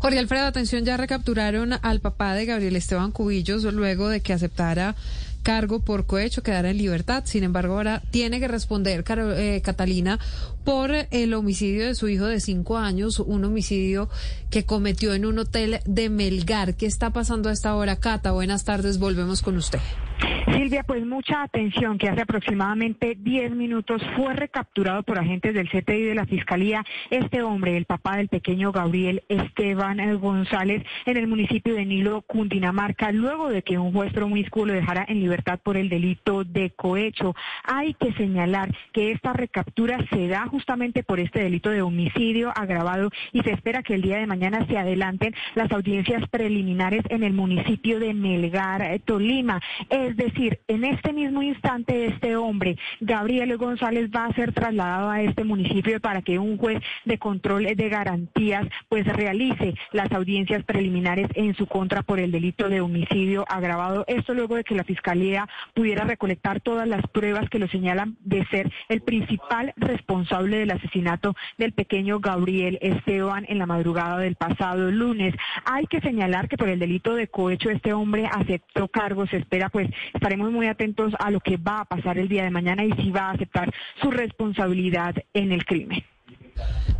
Jorge Alfredo, atención, ya recapturaron al papá de Gabriel Esteban Cubillos luego de que aceptara cargo por cohecho, quedara en libertad. Sin embargo, ahora tiene que responder eh, Catalina por el homicidio de su hijo de cinco años, un homicidio que cometió en un hotel de Melgar. ¿Qué está pasando a esta hora, Cata? Buenas tardes, volvemos con usted. Silvia, pues mucha atención que hace aproximadamente 10 minutos fue recapturado por agentes del CTI de la Fiscalía este hombre, el papá del pequeño Gabriel Esteban González, en el municipio de Nilo, Cundinamarca, luego de que un juez promiscuo lo dejara en libertad por el delito de cohecho. Hay que señalar que esta recaptura se da justamente por este delito de homicidio agravado y se espera que el día de mañana se adelanten las audiencias preliminares en el municipio de Melgar, Tolima. Es decir, en este mismo instante este hombre, Gabriel González, va a ser trasladado a este municipio para que un juez de control de garantías pues realice las audiencias preliminares en su contra por el delito de homicidio agravado. Esto luego de que la Fiscalía pudiera recolectar todas las pruebas que lo señalan de ser el principal responsable del asesinato del pequeño Gabriel Esteban en la madrugada del pasado lunes. Hay que señalar que por el delito de cohecho este hombre aceptó cargos, se espera pues estaremos muy atentos a lo que va a pasar el día de mañana y si va a aceptar su responsabilidad en el crimen.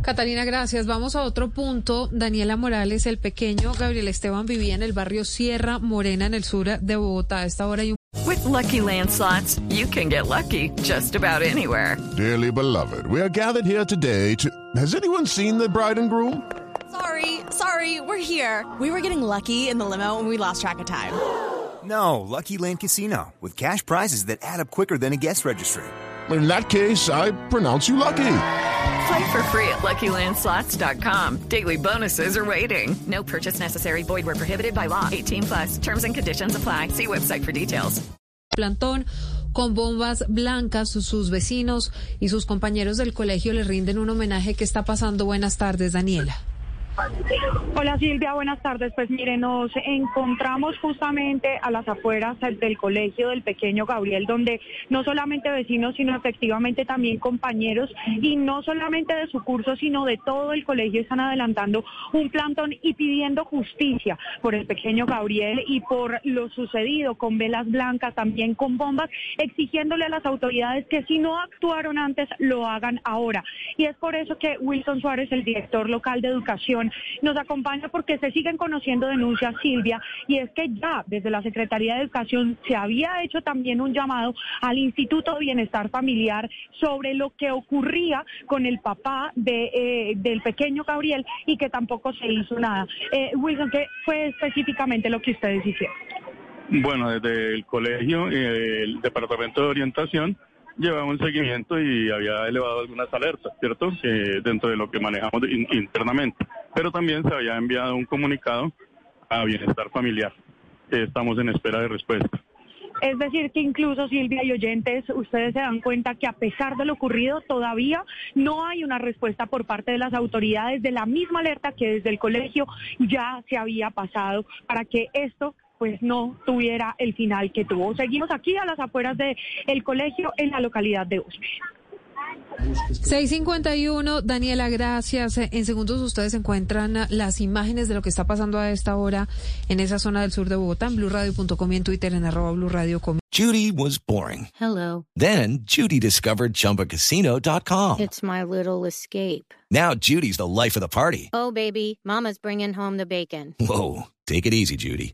Catalina, gracias. Vamos a otro punto. Daniela Morales, el pequeño Gabriel Esteban vivía en el barrio Sierra Morena, en el sur de Bogotá. A esta hora hay un. With lucky landslots, you can get lucky just about anywhere. Dearly beloved, we are gathered here today to. Has anyone seen the bride and groom? Sorry, sorry, we're here. We were getting lucky in the limo and we lost track of time. No, Lucky Land Casino, with cash prizes that add up quicker than a guest registry. In that case, I pronounce you lucky. Play for free at LuckyLandSlots.com. Daily bonuses are waiting. No purchase necessary. Void where prohibited by law. 18 plus. Terms and conditions apply. See website for details. Plantón con bombas blancas, sus vecinos y sus compañeros del colegio le rinden un homenaje. ¿Qué está pasando? Buenas tardes, Daniela. Hola Silvia, buenas tardes. Pues mire, nos encontramos justamente a las afueras del colegio del pequeño Gabriel, donde no solamente vecinos, sino efectivamente también compañeros, y no solamente de su curso, sino de todo el colegio están adelantando un plantón y pidiendo justicia por el pequeño Gabriel y por lo sucedido con velas blancas, también con bombas, exigiéndole a las autoridades que si no actuaron antes, lo hagan ahora. Y es por eso que Wilson Suárez, el director local de educación, nos acompaña porque se siguen conociendo denuncias, Silvia, y es que ya desde la Secretaría de Educación se había hecho también un llamado al Instituto de Bienestar Familiar sobre lo que ocurría con el papá de, eh, del pequeño Gabriel y que tampoco se hizo nada. Eh, Wilson, ¿qué fue específicamente lo que ustedes hicieron? Bueno, desde el colegio, el Departamento de Orientación, llevaba un seguimiento y había elevado algunas alertas, ¿cierto? dentro de lo que manejamos internamente. Pero también se había enviado un comunicado a Bienestar Familiar. estamos en espera de respuesta. Es decir, que incluso Silvia y oyentes, ustedes se dan cuenta que a pesar de lo ocurrido, todavía no hay una respuesta por parte de las autoridades de la misma alerta que desde el colegio ya se había pasado para que esto pues no tuviera el final que tuvo. Seguimos aquí a las afueras del el colegio en la localidad de Usme. 651, Daniela, gracias. En segundos ustedes encuentran las imágenes de lo que está pasando a esta hora en esa zona del sur de Bogotá, en blueradio.com y en Twitter en arroba blueradio.com. Judy was boring. Hello. Then Judy discovered chumbacasino.com. It's my little escape. Now Judy's the life of the party. Oh, baby, mama's bringing home the bacon. Whoa, take it easy, Judy.